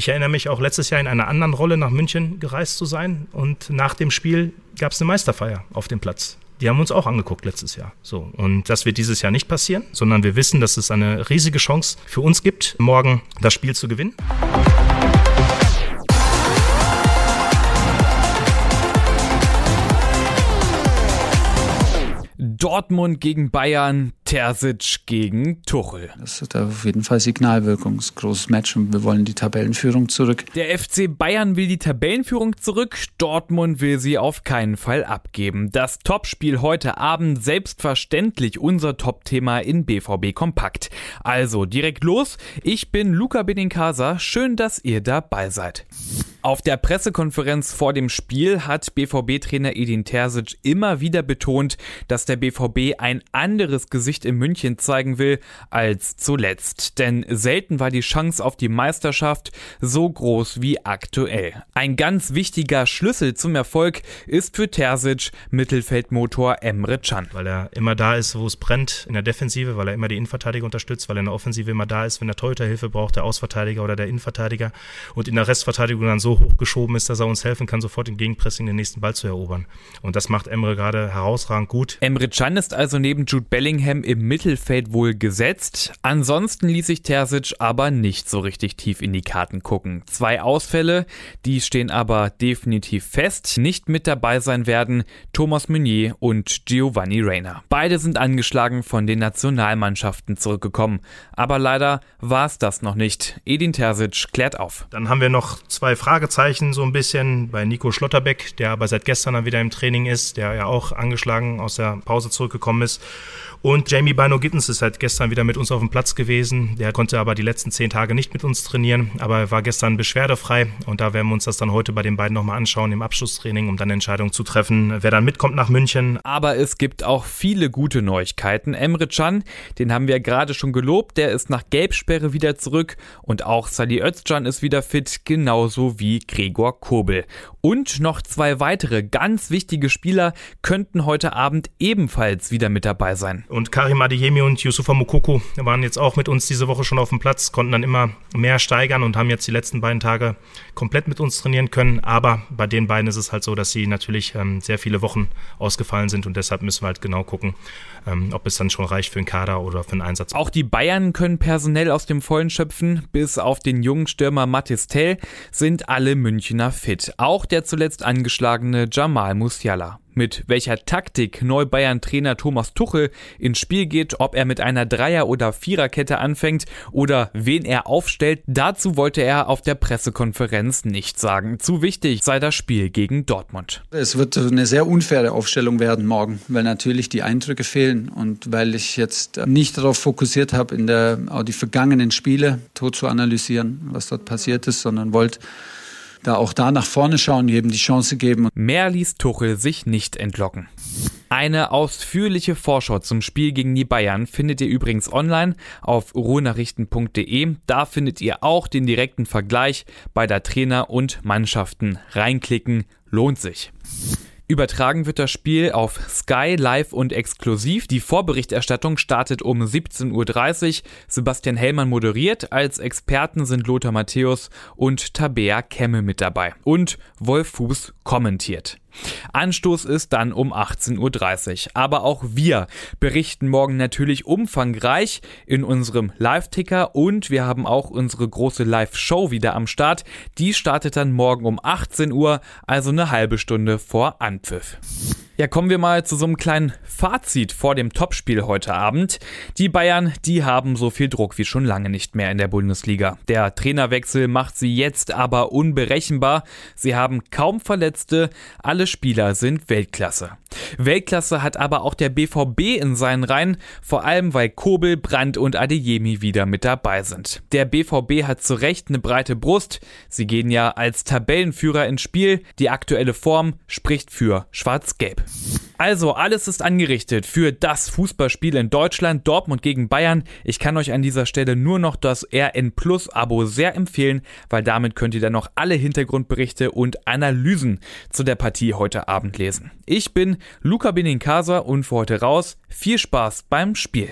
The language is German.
Ich erinnere mich auch letztes Jahr in einer anderen Rolle nach München gereist zu sein und nach dem Spiel gab es eine Meisterfeier auf dem Platz. Die haben uns auch angeguckt letztes Jahr. So. Und das wird dieses Jahr nicht passieren, sondern wir wissen, dass es eine riesige Chance für uns gibt, morgen das Spiel zu gewinnen. Dortmund gegen Bayern, Terzic gegen Tuchel. Das hat auf jeden Fall Signalwirkung. Das ist ein großes Match und wir wollen die Tabellenführung zurück. Der FC Bayern will die Tabellenführung zurück, Dortmund will sie auf keinen Fall abgeben. Das Topspiel heute Abend selbstverständlich unser Topthema in BVB Kompakt. Also direkt los. Ich bin Luca Benincasa. Schön, dass ihr dabei seid. Auf der Pressekonferenz vor dem Spiel hat BVB-Trainer Edin Terzic immer wieder betont, dass der BVB ein anderes Gesicht in München zeigen will als zuletzt. Denn selten war die Chance auf die Meisterschaft so groß wie aktuell. Ein ganz wichtiger Schlüssel zum Erfolg ist für Terzic Mittelfeldmotor Emre Can. Weil er immer da ist, wo es brennt in der Defensive, weil er immer die Innenverteidiger unterstützt, weil er in der Offensive immer da ist, wenn der Torhüter Hilfe braucht, der Ausverteidiger oder der Innenverteidiger und in der Restverteidigung dann so so hochgeschoben ist, dass er uns helfen kann, sofort im Gegenpressing den nächsten Ball zu erobern. Und das macht Emre gerade herausragend gut. Emre Can ist also neben Jude Bellingham im Mittelfeld wohl gesetzt. Ansonsten ließ sich Terzic aber nicht so richtig tief in die Karten gucken. Zwei Ausfälle, die stehen aber definitiv fest. Nicht mit dabei sein werden Thomas Meunier und Giovanni Reina. Beide sind angeschlagen von den Nationalmannschaften zurückgekommen. Aber leider war es das noch nicht. Edin Terzic klärt auf. Dann haben wir noch zwei Fragen Fragezeichen so ein bisschen bei Nico Schlotterbeck, der aber seit gestern dann wieder im Training ist, der ja auch angeschlagen aus der Pause zurückgekommen ist. Und Jamie Bino Gittens ist halt gestern wieder mit uns auf dem Platz gewesen. Der konnte aber die letzten zehn Tage nicht mit uns trainieren, aber er war gestern beschwerdefrei. Und da werden wir uns das dann heute bei den beiden nochmal anschauen im Abschlusstraining, um dann eine Entscheidung zu treffen, wer dann mitkommt nach München. Aber es gibt auch viele gute Neuigkeiten. Emre Can, den haben wir gerade schon gelobt, der ist nach Gelbsperre wieder zurück. Und auch Sali Özcan ist wieder fit, genauso wie Gregor Kobel. Und noch zwei weitere ganz wichtige Spieler könnten heute Abend ebenfalls wieder mit dabei sein. Und Karim Adeyemi und Yusufa Mukoko waren jetzt auch mit uns diese Woche schon auf dem Platz, konnten dann immer mehr steigern und haben jetzt die letzten beiden Tage komplett mit uns trainieren können. Aber bei den beiden ist es halt so, dass sie natürlich ähm, sehr viele Wochen ausgefallen sind und deshalb müssen wir halt genau gucken, ähm, ob es dann schon reicht für einen Kader oder für einen Einsatz. Auch die Bayern können personell aus dem Vollen schöpfen. Bis auf den jungen Stürmer Mathis Tell sind alle Münchner fit. Auch der zuletzt angeschlagene Jamal Musiala mit welcher Taktik Neubayern-Trainer Thomas Tuchel ins Spiel geht, ob er mit einer Dreier- oder Viererkette anfängt oder wen er aufstellt, dazu wollte er auf der Pressekonferenz nicht sagen. Zu wichtig sei das Spiel gegen Dortmund. Es wird eine sehr unfaire Aufstellung werden morgen, weil natürlich die Eindrücke fehlen und weil ich jetzt nicht darauf fokussiert habe, in der, auch die vergangenen Spiele tot zu analysieren, was dort passiert ist, sondern wollte da auch da nach vorne schauen, jedem die Chance geben. Mehr ließ Tuchel sich nicht entlocken. Eine ausführliche Vorschau zum Spiel gegen die Bayern findet ihr übrigens online auf ruhrnachrichten.de. Da findet ihr auch den direkten Vergleich bei der Trainer und Mannschaften. Reinklicken lohnt sich. Übertragen wird das Spiel auf Sky live und exklusiv. Die Vorberichterstattung startet um 17.30 Uhr. Sebastian Hellmann moderiert. Als Experten sind Lothar Matthäus und Tabea Kemme mit dabei. Und Wolf Fuß kommentiert. Anstoß ist dann um 18.30 Uhr. Aber auch wir berichten morgen natürlich umfangreich in unserem Live-Ticker und wir haben auch unsere große Live-Show wieder am Start. Die startet dann morgen um 18 Uhr, also eine halbe Stunde vor Anpfiff. Ja, kommen wir mal zu so einem kleinen Fazit vor dem Topspiel heute Abend. Die Bayern, die haben so viel Druck wie schon lange nicht mehr in der Bundesliga. Der Trainerwechsel macht sie jetzt aber unberechenbar. Sie haben kaum Verletzte, alle Spieler sind Weltklasse. Weltklasse hat aber auch der BVB in seinen Reihen, vor allem weil Kobel, Brandt und Adeyemi wieder mit dabei sind. Der BVB hat zu Recht eine breite Brust. Sie gehen ja als Tabellenführer ins Spiel. Die aktuelle Form spricht für Schwarz-Gelb. Also, alles ist angerichtet für das Fußballspiel in Deutschland, Dortmund gegen Bayern. Ich kann euch an dieser Stelle nur noch das RN Plus Abo sehr empfehlen, weil damit könnt ihr dann noch alle Hintergrundberichte und Analysen zu der Partie heute Abend lesen. Ich bin Luca Benincasa und für heute raus. Viel Spaß beim Spiel.